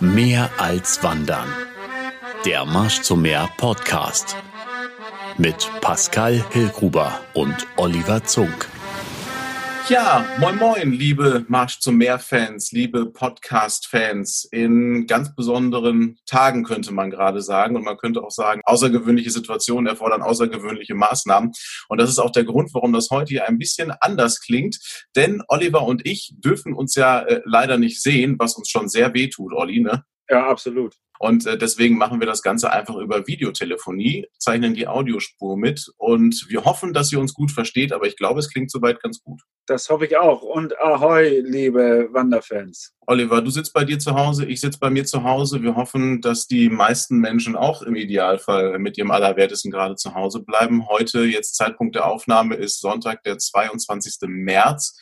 Mehr als Wandern. Der Marsch zum Meer Podcast. Mit Pascal Hillgruber und Oliver Zunk. Ja, moin moin, liebe Marsch zum Meer-Fans, liebe Podcast-Fans. In ganz besonderen Tagen könnte man gerade sagen und man könnte auch sagen, außergewöhnliche Situationen erfordern außergewöhnliche Maßnahmen. Und das ist auch der Grund, warum das heute hier ein bisschen anders klingt. Denn Oliver und ich dürfen uns ja äh, leider nicht sehen, was uns schon sehr weh tut, Olli, ne? Ja, absolut. Und äh, deswegen machen wir das Ganze einfach über Videotelefonie, zeichnen die Audiospur mit und wir hoffen, dass ihr uns gut versteht, aber ich glaube, es klingt soweit ganz gut. Das hoffe ich auch. Und ahoi, liebe Wanderfans. Oliver, du sitzt bei dir zu Hause, ich sitze bei mir zu Hause. Wir hoffen, dass die meisten Menschen auch im Idealfall mit ihrem Allerwertesten gerade zu Hause bleiben. Heute, jetzt Zeitpunkt der Aufnahme, ist Sonntag, der 22. März.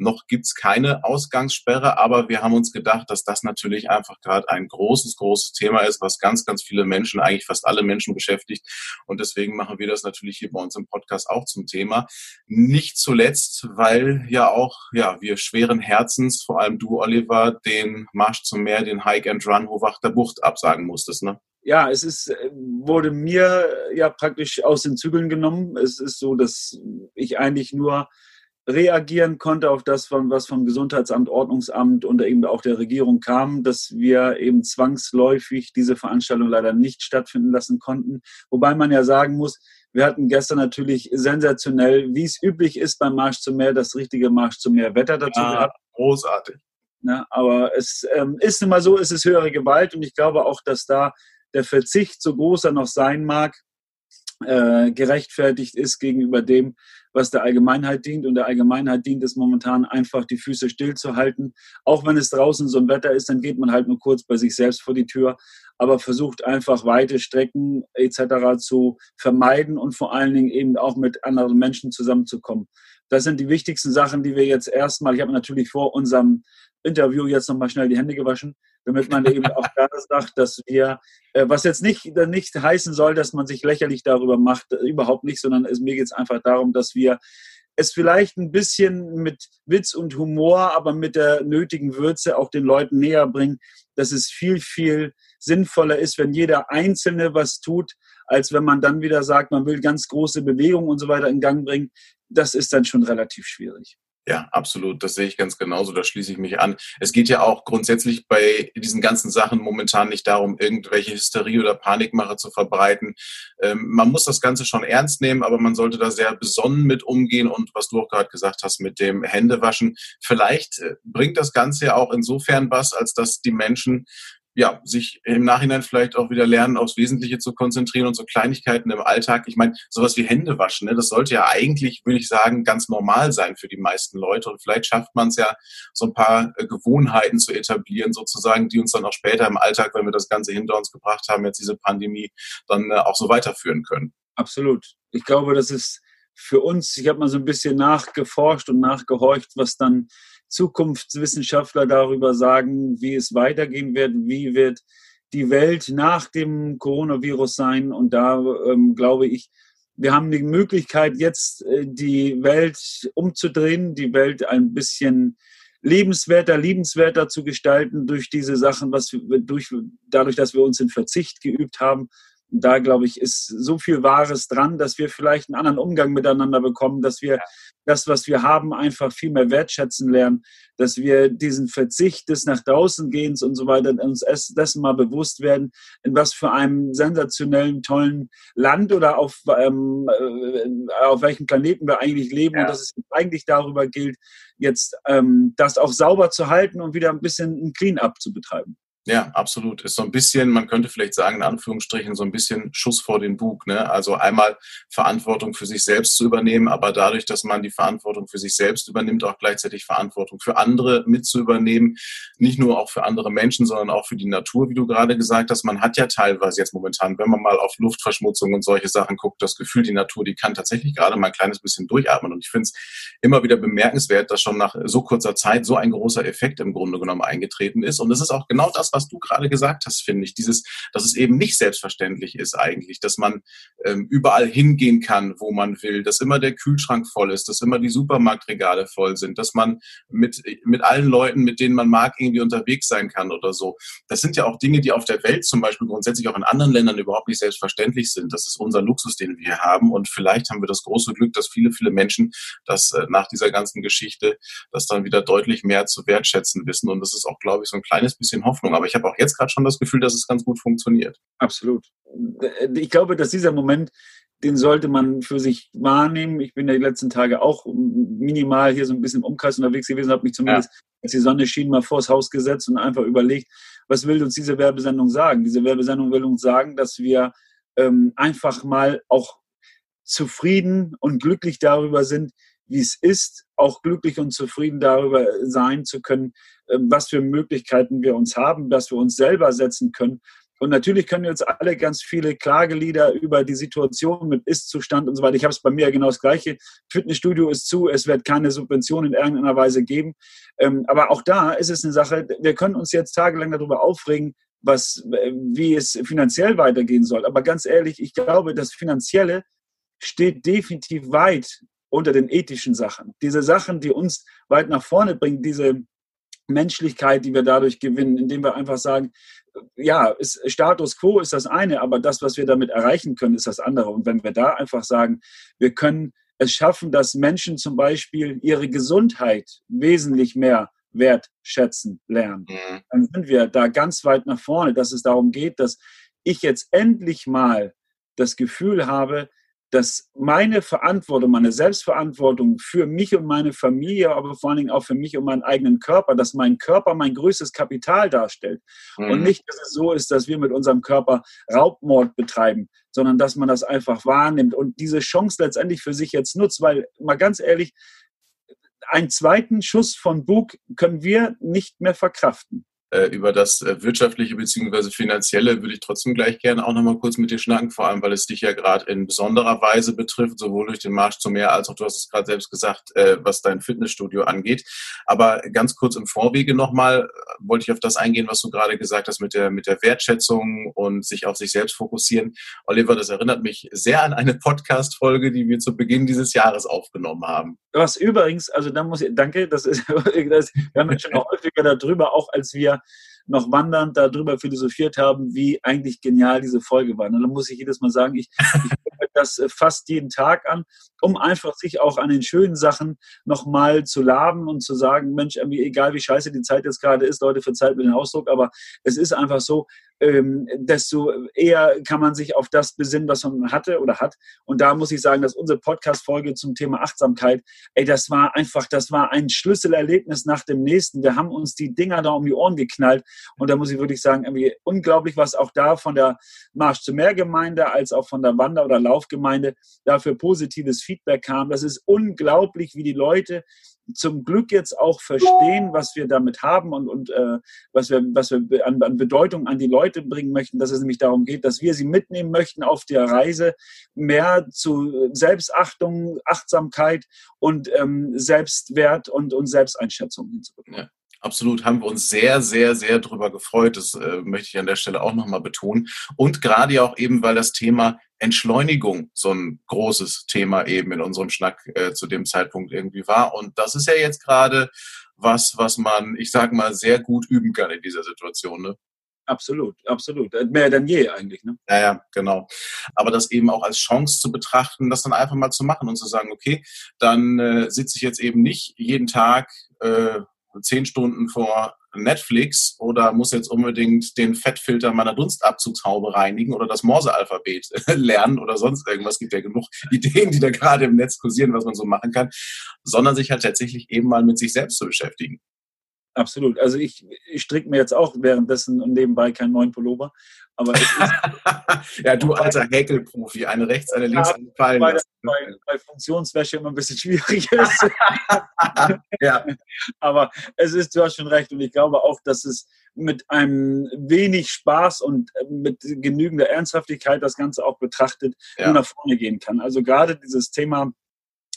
Noch gibt's keine Ausgangssperre, aber wir haben uns gedacht, dass das natürlich einfach gerade ein großes, großes Thema ist, was ganz, ganz viele Menschen, eigentlich fast alle Menschen beschäftigt. Und deswegen machen wir das natürlich hier bei uns im Podcast auch zum Thema. Nicht zuletzt, weil ja auch, ja, wir schweren Herzens, vor allem du, Oliver, den Marsch zum Meer, den Hike and Run Hochwachter Bucht absagen musstest, ne? ja, es ist, wurde mir ja praktisch aus den Zügeln genommen. Es ist so, dass ich eigentlich nur reagieren konnte auf das, was vom Gesundheitsamt, Ordnungsamt und eben auch der Regierung kam, dass wir eben zwangsläufig diese Veranstaltung leider nicht stattfinden lassen konnten. Wobei man ja sagen muss, wir hatten gestern natürlich sensationell, wie es üblich ist beim Marsch zum Meer, das richtige Marsch zum Meer Wetter dazu ja, gehabt. Großartig. Ja, aber es ähm, ist immer so, es ist höhere Gewalt und ich glaube auch, dass da der Verzicht, so groß er noch sein mag, äh, gerechtfertigt ist gegenüber dem, was der Allgemeinheit dient. Und der Allgemeinheit dient es momentan einfach, die Füße stillzuhalten. Auch wenn es draußen so ein Wetter ist, dann geht man halt nur kurz bei sich selbst vor die Tür, aber versucht einfach weite Strecken etc. zu vermeiden und vor allen Dingen eben auch mit anderen Menschen zusammenzukommen. Das sind die wichtigsten Sachen, die wir jetzt erstmal, ich habe natürlich vor unserem Interview jetzt nochmal schnell die Hände gewaschen, damit man eben auch da sagt, dass wir, äh, was jetzt nicht, nicht heißen soll, dass man sich lächerlich darüber macht, äh, überhaupt nicht, sondern es, mir geht es einfach darum, dass wir es vielleicht ein bisschen mit Witz und Humor, aber mit der nötigen Würze auch den Leuten näher bringen, dass es viel, viel sinnvoller ist, wenn jeder Einzelne was tut, als wenn man dann wieder sagt, man will ganz große Bewegungen und so weiter in Gang bringen. Das ist dann schon relativ schwierig. Ja, absolut. Das sehe ich ganz genauso. Da schließe ich mich an. Es geht ja auch grundsätzlich bei diesen ganzen Sachen momentan nicht darum, irgendwelche Hysterie oder Panikmache zu verbreiten. Ähm, man muss das Ganze schon ernst nehmen, aber man sollte da sehr besonnen mit umgehen und was du auch gerade gesagt hast mit dem Händewaschen. Vielleicht äh, bringt das Ganze ja auch insofern was, als dass die Menschen ja, sich im Nachhinein vielleicht auch wieder lernen, aufs Wesentliche zu konzentrieren und so Kleinigkeiten im Alltag. Ich meine, sowas wie Hände waschen, ne, das sollte ja eigentlich, würde ich sagen, ganz normal sein für die meisten Leute. Und vielleicht schafft man es ja, so ein paar äh, Gewohnheiten zu etablieren, sozusagen, die uns dann auch später im Alltag, wenn wir das Ganze hinter uns gebracht haben, jetzt diese Pandemie, dann äh, auch so weiterführen können. Absolut. Ich glaube, das ist für uns, ich habe mal so ein bisschen nachgeforscht und nachgehorcht, was dann Zukunftswissenschaftler darüber sagen, wie es weitergehen wird, wie wird die Welt nach dem Coronavirus sein. Und da ähm, glaube ich, wir haben die Möglichkeit, jetzt äh, die Welt umzudrehen, die Welt ein bisschen lebenswerter, liebenswerter zu gestalten durch diese Sachen, was wir, durch, dadurch, dass wir uns in Verzicht geübt haben da, glaube ich, ist so viel Wahres dran, dass wir vielleicht einen anderen Umgang miteinander bekommen, dass wir das, was wir haben, einfach viel mehr wertschätzen lernen, dass wir diesen Verzicht des nach draußen gehens und so weiter uns dessen mal bewusst werden, in was für einem sensationellen, tollen Land oder auf, ähm, äh, auf welchem Planeten wir eigentlich leben ja. und dass es eigentlich darüber gilt, jetzt ähm, das auch sauber zu halten und wieder ein bisschen ein Clean-up zu betreiben. Ja, absolut. Ist so ein bisschen, man könnte vielleicht sagen, in Anführungsstrichen, so ein bisschen Schuss vor den Bug. Ne? Also einmal Verantwortung für sich selbst zu übernehmen, aber dadurch, dass man die Verantwortung für sich selbst übernimmt, auch gleichzeitig Verantwortung für andere mit zu übernehmen. Nicht nur auch für andere Menschen, sondern auch für die Natur, wie du gerade gesagt hast. Man hat ja teilweise jetzt momentan, wenn man mal auf Luftverschmutzung und solche Sachen guckt, das Gefühl, die Natur, die kann tatsächlich gerade mal ein kleines bisschen durchatmen. Und ich finde es immer wieder bemerkenswert, dass schon nach so kurzer Zeit so ein großer Effekt im Grunde genommen eingetreten ist. Und das ist auch genau das, was was du gerade gesagt hast, finde ich. Dieses, dass es eben nicht selbstverständlich ist eigentlich, dass man ähm, überall hingehen kann, wo man will, dass immer der Kühlschrank voll ist, dass immer die Supermarktregale voll sind, dass man mit, mit allen Leuten, mit denen man mag, irgendwie unterwegs sein kann oder so. Das sind ja auch Dinge, die auf der Welt zum Beispiel grundsätzlich auch in anderen Ländern überhaupt nicht selbstverständlich sind. Das ist unser Luxus, den wir haben. Und vielleicht haben wir das große Glück, dass viele, viele Menschen das äh, nach dieser ganzen Geschichte das dann wieder deutlich mehr zu wertschätzen wissen. Und das ist auch, glaube ich, so ein kleines bisschen Hoffnung. Aber ich habe auch jetzt gerade schon das Gefühl, dass es ganz gut funktioniert. Absolut. Ich glaube, dass dieser Moment, den sollte man für sich wahrnehmen. Ich bin ja die letzten Tage auch minimal hier so ein bisschen im Umkreis unterwegs gewesen, habe mich zumindest, ja. als die Sonne schien, mal vors Haus gesetzt und einfach überlegt, was will uns diese Werbesendung sagen? Diese Werbesendung will uns sagen, dass wir ähm, einfach mal auch zufrieden und glücklich darüber sind, wie es ist, auch glücklich und zufrieden darüber sein zu können, ähm, was für Möglichkeiten wir uns haben, dass wir uns selber setzen können. Und natürlich können jetzt alle ganz viele Klagelieder über die Situation mit Ist-Zustand und so weiter. Ich habe es bei mir genau das Gleiche. Fitnessstudio ist zu, es wird keine Subvention in irgendeiner Weise geben. Ähm, aber auch da ist es eine Sache, wir können uns jetzt tagelang darüber aufregen, was, äh, wie es finanziell weitergehen soll. Aber ganz ehrlich, ich glaube, das Finanzielle steht definitiv weit unter den ethischen Sachen. Diese Sachen, die uns weit nach vorne bringen, diese Menschlichkeit, die wir dadurch gewinnen, indem wir einfach sagen, ja, ist, Status quo ist das eine, aber das, was wir damit erreichen können, ist das andere. Und wenn wir da einfach sagen, wir können es schaffen, dass Menschen zum Beispiel ihre Gesundheit wesentlich mehr wertschätzen lernen, mhm. dann sind wir da ganz weit nach vorne, dass es darum geht, dass ich jetzt endlich mal das Gefühl habe, dass meine Verantwortung, meine Selbstverantwortung für mich und meine Familie, aber vor allen Dingen auch für mich und meinen eigenen Körper, dass mein Körper mein größtes Kapital darstellt. Mhm. Und nicht, dass es so ist, dass wir mit unserem Körper Raubmord betreiben, sondern dass man das einfach wahrnimmt und diese Chance letztendlich für sich jetzt nutzt, weil mal ganz ehrlich, einen zweiten Schuss von Bug können wir nicht mehr verkraften. Äh, über das äh, wirtschaftliche bzw. finanzielle würde ich trotzdem gleich gerne auch nochmal kurz mit dir schnacken, vor allem weil es dich ja gerade in besonderer Weise betrifft, sowohl durch den Marsch zum Meer als auch, du hast es gerade selbst gesagt, äh, was dein Fitnessstudio angeht. Aber ganz kurz im Vorwege nochmal wollte ich auf das eingehen, was du gerade gesagt hast mit der, mit der Wertschätzung und sich auf sich selbst fokussieren. Oliver, das erinnert mich sehr an eine Podcast-Folge, die wir zu Beginn dieses Jahres aufgenommen haben. Was übrigens, also da muss ich, danke, das ist, das, wir haben ja schon auch häufiger darüber, auch als wir noch wandernd darüber philosophiert haben, wie eigentlich genial diese Folge war. Und dann muss ich jedes Mal sagen, ich, ich gucke das äh, fast jeden Tag an, um einfach sich auch an den schönen Sachen nochmal zu laben und zu sagen, Mensch, egal wie scheiße die Zeit jetzt gerade ist, Leute, verzeiht mir den Ausdruck, aber es ist einfach so, ähm, desto eher kann man sich auf das besinnen, was man hatte oder hat. Und da muss ich sagen, dass unsere Podcast-Folge zum Thema Achtsamkeit, ey, das war einfach, das war ein Schlüsselerlebnis nach dem nächsten. Wir haben uns die Dinger da um die Ohren geknallt. Und da muss ich wirklich sagen, irgendwie unglaublich, was auch da von der Marsch zu Meer Gemeinde als auch von der Wander- oder Laufgemeinde dafür positives Feedback kam. Das ist unglaublich, wie die Leute zum Glück jetzt auch verstehen, was wir damit haben und, und äh, was wir, was wir an, an Bedeutung an die Leute bringen möchten, dass es nämlich darum geht, dass wir sie mitnehmen möchten auf der Reise mehr zu Selbstachtung, Achtsamkeit und ähm, Selbstwert und, und Selbsteinschätzung hinzubekommen. Ja. Absolut, haben wir uns sehr, sehr, sehr drüber gefreut. Das äh, möchte ich an der Stelle auch nochmal betonen. Und gerade auch eben, weil das Thema Entschleunigung so ein großes Thema eben in unserem Schnack äh, zu dem Zeitpunkt irgendwie war. Und das ist ja jetzt gerade was, was man, ich sag mal, sehr gut üben kann in dieser Situation. Ne? Absolut, absolut. Äh, mehr denn je eigentlich. Ne? Ja, ja, genau. Aber das eben auch als Chance zu betrachten, das dann einfach mal zu machen und zu sagen, okay, dann äh, sitze ich jetzt eben nicht jeden Tag äh, zehn Stunden vor Netflix oder muss jetzt unbedingt den Fettfilter meiner Dunstabzugshaube reinigen oder das Morse-Alphabet lernen oder sonst irgendwas. Es gibt ja genug Ideen, die da gerade im Netz kursieren, was man so machen kann, sondern sich halt tatsächlich eben mal mit sich selbst zu beschäftigen. Absolut. Also ich, ich stricke mir jetzt auch währenddessen und nebenbei keinen neuen Pullover. Aber ja, du alter Häkelprofi, eine rechts, eine links, eine fallen weil, weil, weil Funktionswäsche immer ein bisschen schwierig ist. ja. Aber es ist, du hast schon recht und ich glaube auch, dass es mit einem wenig Spaß und mit genügender Ernsthaftigkeit das Ganze auch betrachtet, ja. nach vorne gehen kann. Also gerade dieses Thema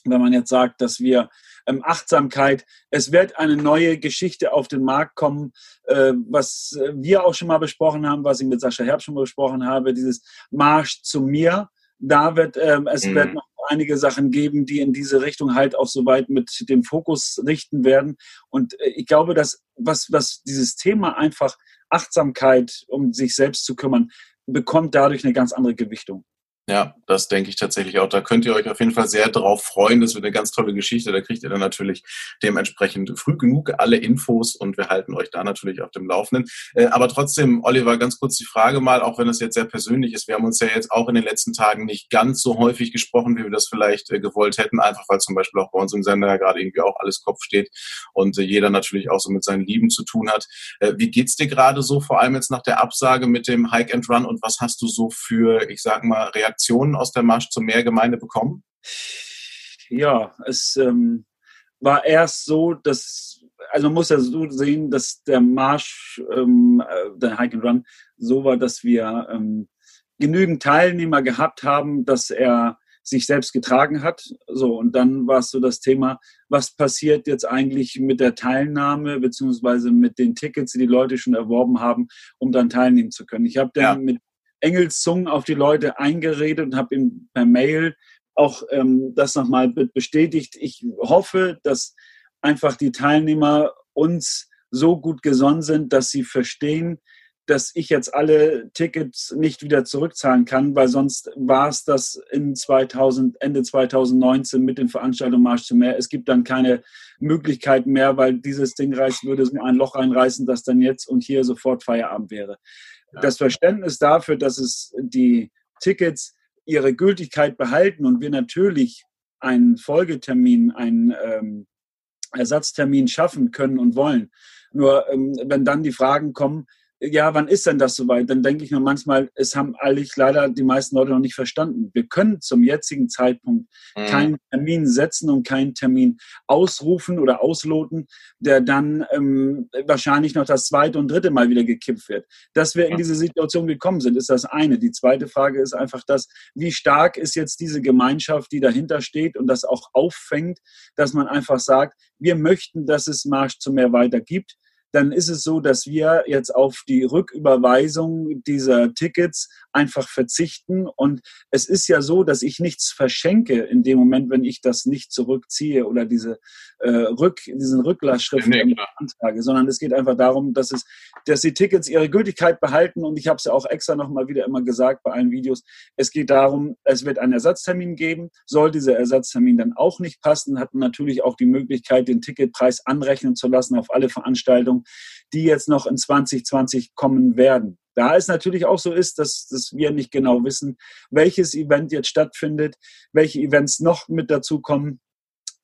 wenn man jetzt sagt, dass wir ähm, Achtsamkeit, es wird eine neue Geschichte auf den Markt kommen, äh, was wir auch schon mal besprochen haben, was ich mit Sascha Herbst schon mal besprochen habe, dieses Marsch zu mir. Da wird ähm, es mhm. wird noch einige Sachen geben, die in diese Richtung halt auch soweit mit dem Fokus richten werden. Und äh, ich glaube, dass was, was dieses Thema einfach Achtsamkeit, um sich selbst zu kümmern, bekommt dadurch eine ganz andere Gewichtung. Ja, das denke ich tatsächlich auch. Da könnt ihr euch auf jeden Fall sehr drauf freuen. Das wird eine ganz tolle Geschichte. Da kriegt ihr dann natürlich dementsprechend früh genug alle Infos und wir halten euch da natürlich auf dem Laufenden. Äh, aber trotzdem, Oliver, ganz kurz die Frage mal, auch wenn das jetzt sehr persönlich ist. Wir haben uns ja jetzt auch in den letzten Tagen nicht ganz so häufig gesprochen, wie wir das vielleicht äh, gewollt hätten, einfach weil zum Beispiel auch bei uns im Sender ja gerade irgendwie auch alles Kopf steht und äh, jeder natürlich auch so mit seinen Lieben zu tun hat. Wie geht's dir gerade so, vor allem jetzt nach der Absage mit dem Hike and Run und was hast du so für, ich sag mal, Reaktionen Reaktionen aus der Marsch zum Meergemeinde bekommen? Ja, es ähm, war erst so, dass, also man muss ja so sehen, dass der Marsch, ähm, äh, der Hike and Run, so war, dass wir ähm, genügend Teilnehmer gehabt haben, dass er sich selbst getragen hat. So, und dann war es so das Thema, was passiert jetzt eigentlich mit der Teilnahme beziehungsweise mit den Tickets, die die Leute schon erworben haben, um dann teilnehmen zu können. Ich habe dann ja. mit Engelszungen auf die Leute eingeredet und habe ihm per Mail auch ähm, das nochmal bestätigt. Ich hoffe, dass einfach die Teilnehmer uns so gut gesonnen sind, dass sie verstehen, dass ich jetzt alle Tickets nicht wieder zurückzahlen kann, weil sonst war es das in 2000, Ende 2019 mit den Veranstaltungen Marsch zum Meer. Es gibt dann keine Möglichkeit mehr, weil dieses Ding reißt, würde so ein Loch reinreißen, das dann jetzt und hier sofort Feierabend wäre das Verständnis dafür, dass es die Tickets ihre Gültigkeit behalten und wir natürlich einen Folgetermin, einen ähm, Ersatztermin schaffen können und wollen. Nur ähm, wenn dann die Fragen kommen, ja, wann ist denn das soweit? Dann denke ich mir manchmal, es haben eigentlich leider die meisten Leute noch nicht verstanden. Wir können zum jetzigen Zeitpunkt mhm. keinen Termin setzen und keinen Termin ausrufen oder ausloten, der dann ähm, wahrscheinlich noch das zweite und dritte Mal wieder gekippt wird. Dass wir in diese Situation gekommen sind, ist das eine. Die zweite Frage ist einfach das, wie stark ist jetzt diese Gemeinschaft, die dahinter steht und das auch auffängt, dass man einfach sagt, wir möchten, dass es Marsch zu mehr weiter gibt dann ist es so, dass wir jetzt auf die Rücküberweisung dieser Tickets einfach verzichten. Und es ist ja so, dass ich nichts verschenke in dem Moment, wenn ich das nicht zurückziehe oder diese äh, Rück, diesen Rücklassschrift nee, antrage, sondern es geht einfach darum, dass es, dass die Tickets ihre Gültigkeit behalten. Und ich habe es ja auch extra nochmal wieder immer gesagt bei allen Videos. Es geht darum, es wird einen Ersatztermin geben. Soll dieser Ersatztermin dann auch nicht passen, hat man natürlich auch die Möglichkeit, den Ticketpreis anrechnen zu lassen auf alle Veranstaltungen die jetzt noch in 2020 kommen werden. Da es natürlich auch so ist, dass, dass wir nicht genau wissen, welches Event jetzt stattfindet, welche Events noch mit dazu kommen,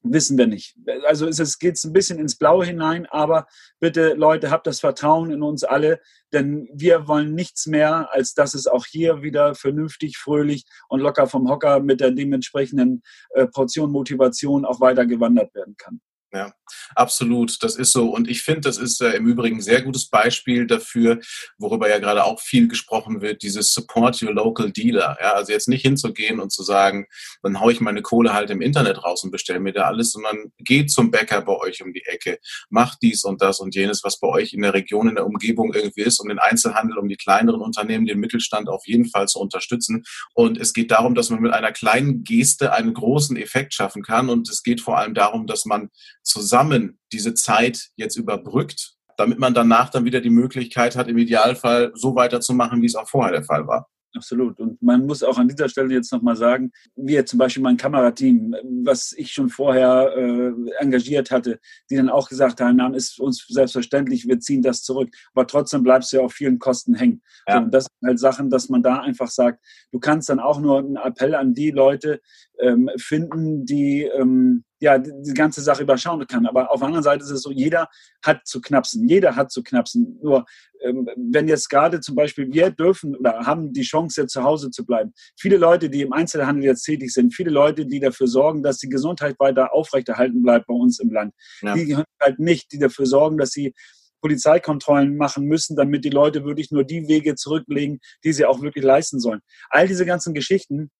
wissen wir nicht. Also es geht ein bisschen ins Blaue hinein, aber bitte Leute, habt das Vertrauen in uns alle, denn wir wollen nichts mehr, als dass es auch hier wieder vernünftig, fröhlich und locker vom Hocker mit der dementsprechenden äh, Portion Motivation auch weiter gewandert werden kann. Ja, absolut. Das ist so. Und ich finde, das ist äh, im Übrigen ein sehr gutes Beispiel dafür, worüber ja gerade auch viel gesprochen wird, dieses Support your local dealer. Ja, also jetzt nicht hinzugehen und zu sagen, dann haue ich meine Kohle halt im Internet raus und bestelle mir da alles, sondern geht zum Bäcker bei euch um die Ecke, macht dies und das und jenes, was bei euch in der Region, in der Umgebung irgendwie ist, um den Einzelhandel, um die kleineren Unternehmen, den Mittelstand auf jeden Fall zu unterstützen. Und es geht darum, dass man mit einer kleinen Geste einen großen Effekt schaffen kann. Und es geht vor allem darum, dass man zusammen diese Zeit jetzt überbrückt, damit man danach dann wieder die Möglichkeit hat, im Idealfall so weiterzumachen, wie es auch vorher der Fall war. Absolut. Und man muss auch an dieser Stelle jetzt nochmal sagen, wir zum Beispiel mein Kamerateam, was ich schon vorher äh, engagiert hatte, die dann auch gesagt haben, dann ist uns selbstverständlich, wir ziehen das zurück. Aber trotzdem bleibst du ja auf vielen Kosten hängen. Ja. So, das sind halt Sachen, dass man da einfach sagt, du kannst dann auch nur einen Appell an die Leute ähm, finden, die ähm, ja, die ganze Sache überschauen kann. Aber auf der anderen Seite ist es so, jeder hat zu knapsen. Jeder hat zu knapsen. Nur, ähm, wenn jetzt gerade zum Beispiel wir dürfen oder haben die Chance, jetzt zu Hause zu bleiben. Viele Leute, die im Einzelhandel jetzt tätig sind, viele Leute, die dafür sorgen, dass die Gesundheit weiter aufrechterhalten bleibt bei uns im Land. Ja. Die halt nicht, die dafür sorgen, dass sie Polizeikontrollen machen müssen, damit die Leute wirklich nur die Wege zurücklegen, die sie auch wirklich leisten sollen. All diese ganzen Geschichten,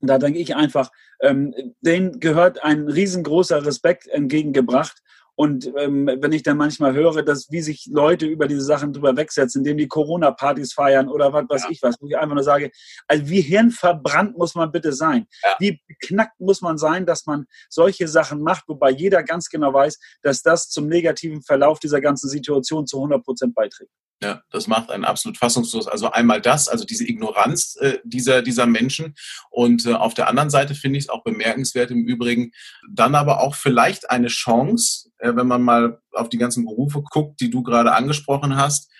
da denke ich einfach, ähm, denen gehört ein riesengroßer Respekt entgegengebracht. Und ähm, wenn ich dann manchmal höre, dass wie sich Leute über diese Sachen drüber wegsetzen, indem die Corona-Partys feiern oder was weiß ja. ich was, wo ich einfach nur sage, also wie hirnverbrannt muss man bitte sein? Ja. Wie beknackt muss man sein, dass man solche Sachen macht, wobei jeder ganz genau weiß, dass das zum negativen Verlauf dieser ganzen Situation zu 100 Prozent beiträgt. Ja, das macht einen absolut fassungslos. Also einmal das, also diese Ignoranz äh, dieser, dieser Menschen. Und äh, auf der anderen Seite finde ich es auch bemerkenswert im Übrigen, dann aber auch vielleicht eine Chance, äh, wenn man mal auf die ganzen Berufe guckt, die du gerade angesprochen hast,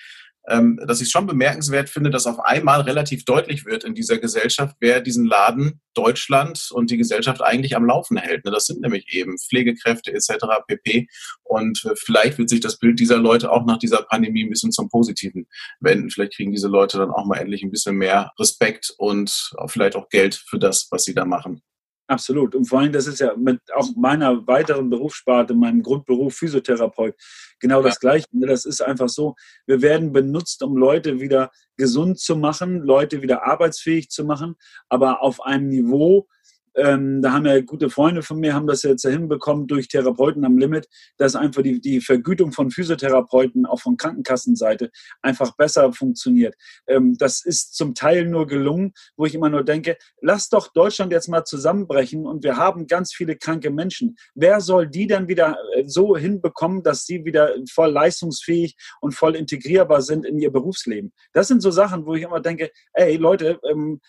dass ich schon bemerkenswert finde, dass auf einmal relativ deutlich wird in dieser Gesellschaft, wer diesen Laden Deutschland und die Gesellschaft eigentlich am Laufen hält. Ne? Das sind nämlich eben Pflegekräfte etc. pp. Und äh, vielleicht wird sich das Bild dieser Leute auch nach dieser Pandemie ein bisschen zum Positiven wenden. Vielleicht kriegen diese Leute dann auch mal endlich ein bisschen mehr Respekt und vielleicht auch Geld für das, was sie da machen. Absolut. Und vor allem, das ist ja mit auch meiner weiteren Berufssparte, meinem Grundberuf Physiotherapeut, genau das Gleiche. Das ist einfach so, wir werden benutzt, um Leute wieder gesund zu machen, Leute wieder arbeitsfähig zu machen, aber auf einem Niveau, ähm, da haben ja gute Freunde von mir, haben das jetzt hinbekommen durch Therapeuten am Limit, dass einfach die, die Vergütung von Physiotherapeuten auch von Krankenkassenseite einfach besser funktioniert. Ähm, das ist zum Teil nur gelungen, wo ich immer nur denke, lass doch Deutschland jetzt mal zusammenbrechen und wir haben ganz viele kranke Menschen. Wer soll die dann wieder äh, so hinbekommen, dass sie wieder voll leistungsfähig und voll integrierbar sind in ihr Berufsleben? Das sind so Sachen, wo ich immer denke, ey Leute, ähm,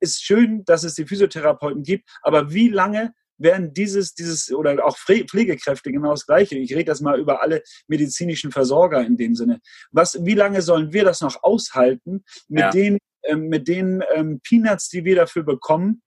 ist schön, dass es die Physiotherapeuten gibt, aber wie lange werden dieses, dieses oder auch Pflegekräfte genau das Gleiche. Ich rede das mal über alle medizinischen Versorger in dem Sinne. Was, wie lange sollen wir das noch aushalten mit ja. den, ähm, mit den ähm, Peanuts, die wir dafür bekommen?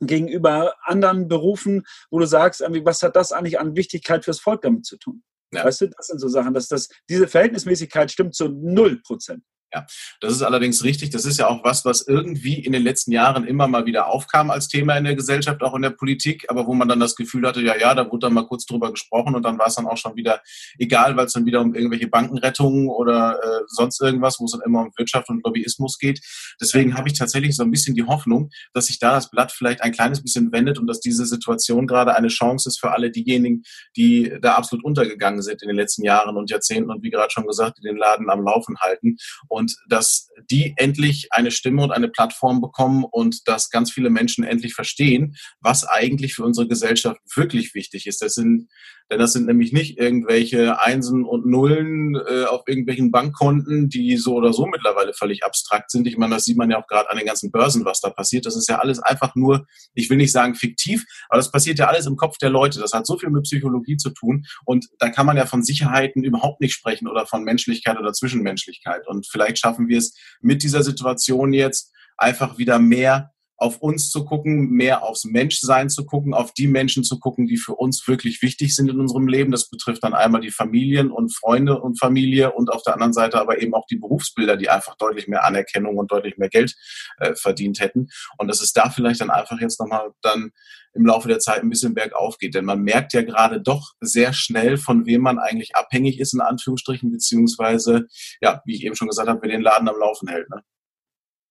gegenüber anderen Berufen, wo du sagst, was hat das eigentlich an Wichtigkeit fürs Volk damit zu tun? Ja. Weißt du, das sind so Sachen, dass das, diese Verhältnismäßigkeit stimmt zu null Prozent. Ja, das ist allerdings richtig. Das ist ja auch was, was irgendwie in den letzten Jahren immer mal wieder aufkam als Thema in der Gesellschaft, auch in der Politik, aber wo man dann das Gefühl hatte, ja, ja, da wurde dann mal kurz drüber gesprochen und dann war es dann auch schon wieder egal, weil es dann wieder um irgendwelche Bankenrettungen oder äh, sonst irgendwas, wo es dann immer um Wirtschaft und Lobbyismus geht. Deswegen habe ich tatsächlich so ein bisschen die Hoffnung, dass sich da das Blatt vielleicht ein kleines bisschen wendet und dass diese Situation gerade eine Chance ist für alle diejenigen, die da absolut untergegangen sind in den letzten Jahren und Jahrzehnten und wie gerade schon gesagt, die den Laden am Laufen halten. Und und dass die endlich eine Stimme und eine Plattform bekommen und dass ganz viele Menschen endlich verstehen, was eigentlich für unsere Gesellschaft wirklich wichtig ist. Das sind, denn das sind nämlich nicht irgendwelche Einsen und Nullen äh, auf irgendwelchen Bankkonten, die so oder so mittlerweile völlig abstrakt sind. Ich meine, das sieht man ja auch gerade an den ganzen Börsen, was da passiert. Das ist ja alles einfach nur, ich will nicht sagen fiktiv, aber das passiert ja alles im Kopf der Leute. Das hat so viel mit Psychologie zu tun und da kann man ja von Sicherheiten überhaupt nicht sprechen oder von Menschlichkeit oder Zwischenmenschlichkeit. Und vielleicht vielleicht schaffen wir es mit dieser Situation jetzt einfach wieder mehr auf uns zu gucken, mehr aufs Menschsein zu gucken, auf die Menschen zu gucken, die für uns wirklich wichtig sind in unserem Leben. Das betrifft dann einmal die Familien und Freunde und Familie und auf der anderen Seite aber eben auch die Berufsbilder, die einfach deutlich mehr Anerkennung und deutlich mehr Geld äh, verdient hätten. Und dass es da vielleicht dann einfach jetzt nochmal dann im Laufe der Zeit ein bisschen bergauf geht. Denn man merkt ja gerade doch sehr schnell, von wem man eigentlich abhängig ist, in Anführungsstrichen, beziehungsweise, ja, wie ich eben schon gesagt habe, wer den Laden am Laufen hält. Ne?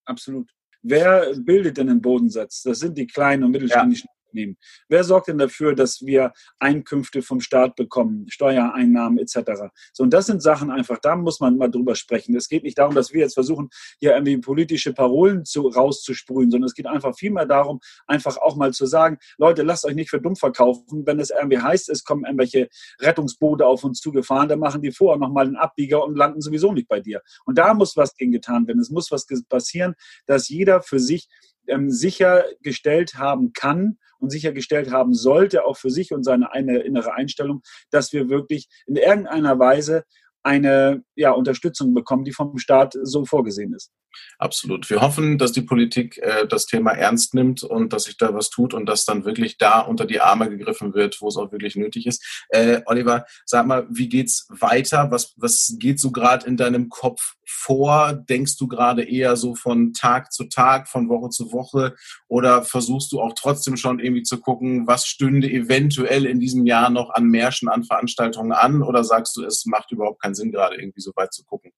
Absolut. Wer bildet denn den Bodensatz? Das sind die kleinen und mittelständischen Unternehmen. Wer sorgt denn dafür, dass wir Einkünfte vom Staat bekommen, Steuereinnahmen etc.? So, und das sind Sachen einfach, da muss man mal drüber sprechen. Es geht nicht darum, dass wir jetzt versuchen, hier irgendwie politische Parolen zu, rauszusprühen, sondern es geht einfach vielmehr darum, einfach auch mal zu sagen, Leute, lasst euch nicht für dumm verkaufen. Wenn es irgendwie heißt, es kommen irgendwelche Rettungsboote auf uns zugefahren, dann machen die vorher nochmal einen Abbieger und landen sowieso nicht bei dir. Und da muss was gegen getan werden. Es muss was passieren, dass jeder für sich ähm, sichergestellt haben kann und sichergestellt haben sollte, auch für sich und seine eine innere Einstellung, dass wir wirklich in irgendeiner Weise eine ja, Unterstützung bekommen, die vom Staat so vorgesehen ist. Absolut. Wir hoffen, dass die Politik äh, das Thema ernst nimmt und dass sich da was tut und dass dann wirklich da unter die Arme gegriffen wird, wo es auch wirklich nötig ist. Äh, Oliver, sag mal, wie geht's weiter? Was, was geht so gerade in deinem Kopf vor? Denkst du gerade eher so von Tag zu Tag, von Woche zu Woche? Oder versuchst du auch trotzdem schon irgendwie zu gucken, was stünde eventuell in diesem Jahr noch an Märschen, an Veranstaltungen an? Oder sagst du, es macht überhaupt keinen Sinn, gerade irgendwie so weit zu gucken?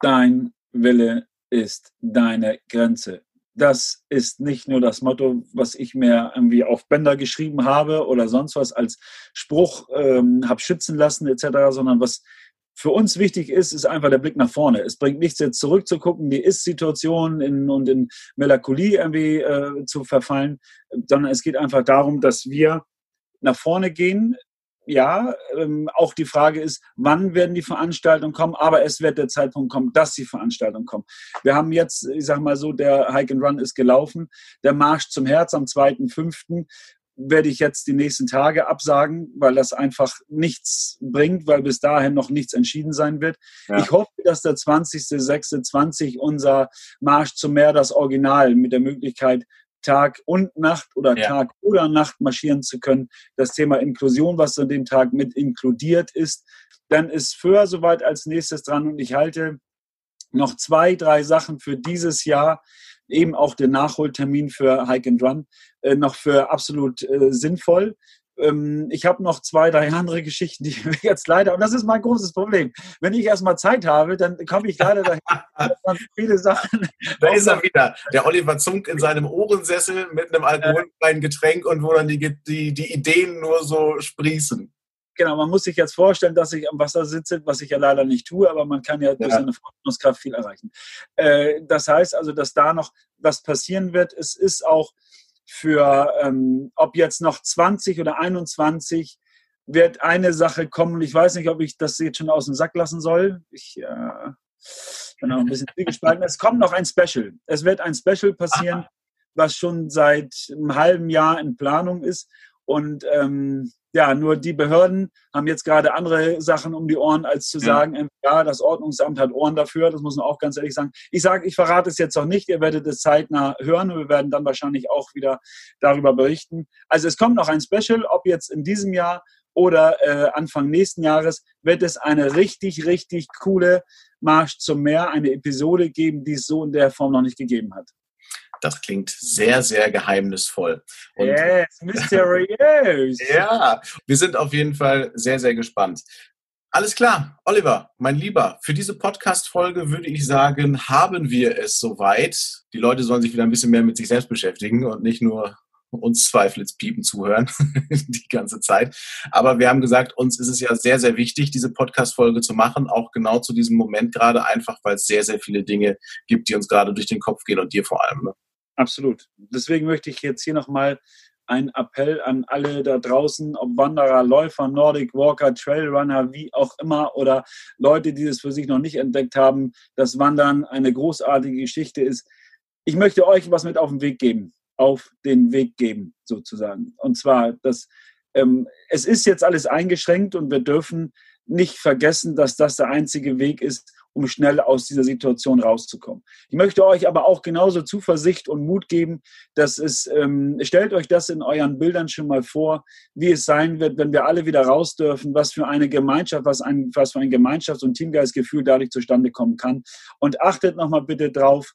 Dein Wille ist deine Grenze. das ist nicht nur das Motto, was ich mir irgendwie auf Bänder geschrieben habe oder sonst was als Spruch ähm, habe schützen lassen etc., sondern was für uns wichtig ist, ist einfach der Blick nach vorne. Es bringt nichts, jetzt zurückzugucken, die Ist-Situation in, und in Melancholie irgendwie äh, zu verfallen, sondern es geht einfach darum, dass wir nach vorne gehen, ja, ähm, auch die Frage ist, wann werden die Veranstaltungen kommen, aber es wird der Zeitpunkt kommen, dass die Veranstaltungen kommen. Wir haben jetzt, ich sag mal so, der Hike and Run ist gelaufen, der Marsch zum Herz am 2.5. werde ich jetzt die nächsten Tage absagen, weil das einfach nichts bringt, weil bis dahin noch nichts entschieden sein wird. Ja. Ich hoffe, dass der 20.06.20 unser Marsch zum Meer, das Original mit der Möglichkeit Tag und Nacht oder ja. Tag oder Nacht marschieren zu können. Das Thema Inklusion, was an dem Tag mit inkludiert ist. Dann ist Föhr soweit als nächstes dran und ich halte noch zwei, drei Sachen für dieses Jahr, eben auch den Nachholtermin für Hike and Run, äh, noch für absolut äh, sinnvoll. Ähm, ich habe noch zwei, drei andere Geschichten, die jetzt leider, und das ist mein großes Problem. Wenn ich erstmal Zeit habe, dann komme ich leider dahin. viele Sachen. Da ist er wieder, der Oliver Zunk in seinem Ohrensessel mit einem alkoholfreien Getränk und wo dann die, die, die Ideen nur so sprießen. Genau, man muss sich jetzt vorstellen, dass ich am Wasser sitze, was ich ja leider nicht tue, aber man kann ja, ja. durch seine Vorstellungskraft viel erreichen. Äh, das heißt also, dass da noch was passieren wird. Es ist auch für, ähm, ob jetzt noch 20 oder 21, wird eine Sache kommen. Ich weiß nicht, ob ich das jetzt schon aus dem Sack lassen soll. Ich äh, bin auch ein bisschen gespalten. Es kommt noch ein Special. Es wird ein Special passieren, Aha. was schon seit einem halben Jahr in Planung ist. Und ähm, ja, nur die Behörden haben jetzt gerade andere Sachen um die Ohren, als zu sagen, ja. ja, das Ordnungsamt hat Ohren dafür, das muss man auch ganz ehrlich sagen. Ich sage, ich verrate es jetzt noch nicht, ihr werdet es zeitnah hören und wir werden dann wahrscheinlich auch wieder darüber berichten. Also es kommt noch ein Special, ob jetzt in diesem Jahr oder äh, Anfang nächsten Jahres wird es eine richtig, richtig coole Marsch zum Meer, eine Episode geben, die es so in der Form noch nicht gegeben hat. Das klingt sehr, sehr geheimnisvoll. Und yes, mysterious. ja, wir sind auf jeden Fall sehr, sehr gespannt. Alles klar, Oliver, mein Lieber, für diese Podcast-Folge würde ich sagen, haben wir es soweit. Die Leute sollen sich wieder ein bisschen mehr mit sich selbst beschäftigen und nicht nur uns Zweifelsπiepen zuhören die ganze Zeit. Aber wir haben gesagt, uns ist es ja sehr, sehr wichtig, diese Podcast-Folge zu machen, auch genau zu diesem Moment gerade einfach, weil es sehr, sehr viele Dinge gibt, die uns gerade durch den Kopf gehen und dir vor allem. Ne? Absolut. Deswegen möchte ich jetzt hier nochmal einen Appell an alle da draußen, ob Wanderer, Läufer, Nordic Walker, Trailrunner, wie auch immer, oder Leute, die es für sich noch nicht entdeckt haben, dass Wandern eine großartige Geschichte ist. Ich möchte euch was mit auf den Weg geben, auf den Weg geben, sozusagen. Und zwar, dass ähm, es ist jetzt alles eingeschränkt und wir dürfen nicht vergessen, dass das der einzige Weg ist, um schnell aus dieser Situation rauszukommen. Ich möchte euch aber auch genauso Zuversicht und Mut geben, dass es, ähm, stellt euch das in euren Bildern schon mal vor, wie es sein wird, wenn wir alle wieder raus dürfen, was für eine Gemeinschaft, was, ein, was für ein Gemeinschafts- und Teamgeistgefühl dadurch zustande kommen kann. Und achtet nochmal bitte drauf,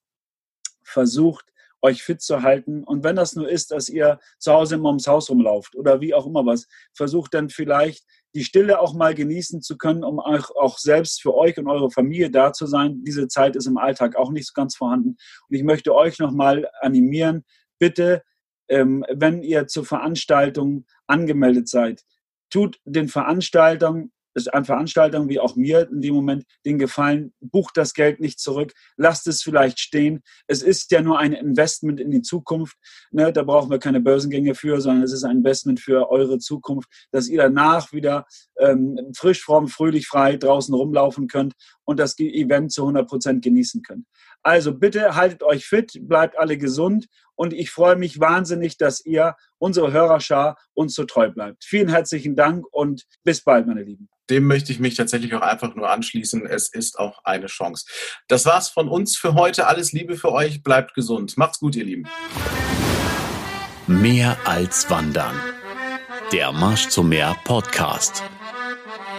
versucht, euch fit zu halten. Und wenn das nur ist, dass ihr zu Hause immer ums Haus rumlauft oder wie auch immer was, versucht dann vielleicht die Stille auch mal genießen zu können, um auch, auch selbst für euch und eure Familie da zu sein. Diese Zeit ist im Alltag auch nicht ganz vorhanden. Und ich möchte euch nochmal animieren, bitte, ähm, wenn ihr zur Veranstaltung angemeldet seid, tut den Veranstaltern an Veranstaltungen wie auch mir in dem Moment den Gefallen, bucht das Geld nicht zurück, lasst es vielleicht stehen. Es ist ja nur ein Investment in die Zukunft. Ne? Da brauchen wir keine Börsengänge für, sondern es ist ein Investment für eure Zukunft, dass ihr danach wieder ähm, frisch, fromm, fröhlich, frei draußen rumlaufen könnt und das Event zu 100 Prozent genießen könnt. Also bitte haltet euch fit, bleibt alle gesund und ich freue mich wahnsinnig, dass ihr, unsere Hörerschar, uns so treu bleibt. Vielen herzlichen Dank und bis bald, meine Lieben. Dem möchte ich mich tatsächlich auch einfach nur anschließen. Es ist auch eine Chance. Das war's von uns für heute. Alles Liebe für euch. Bleibt gesund. Macht's gut, ihr Lieben. Mehr als Wandern. Der Marsch zum Meer Podcast.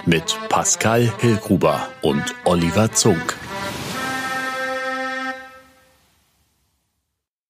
Mit Pascal Hillgruber und Oliver Zunk.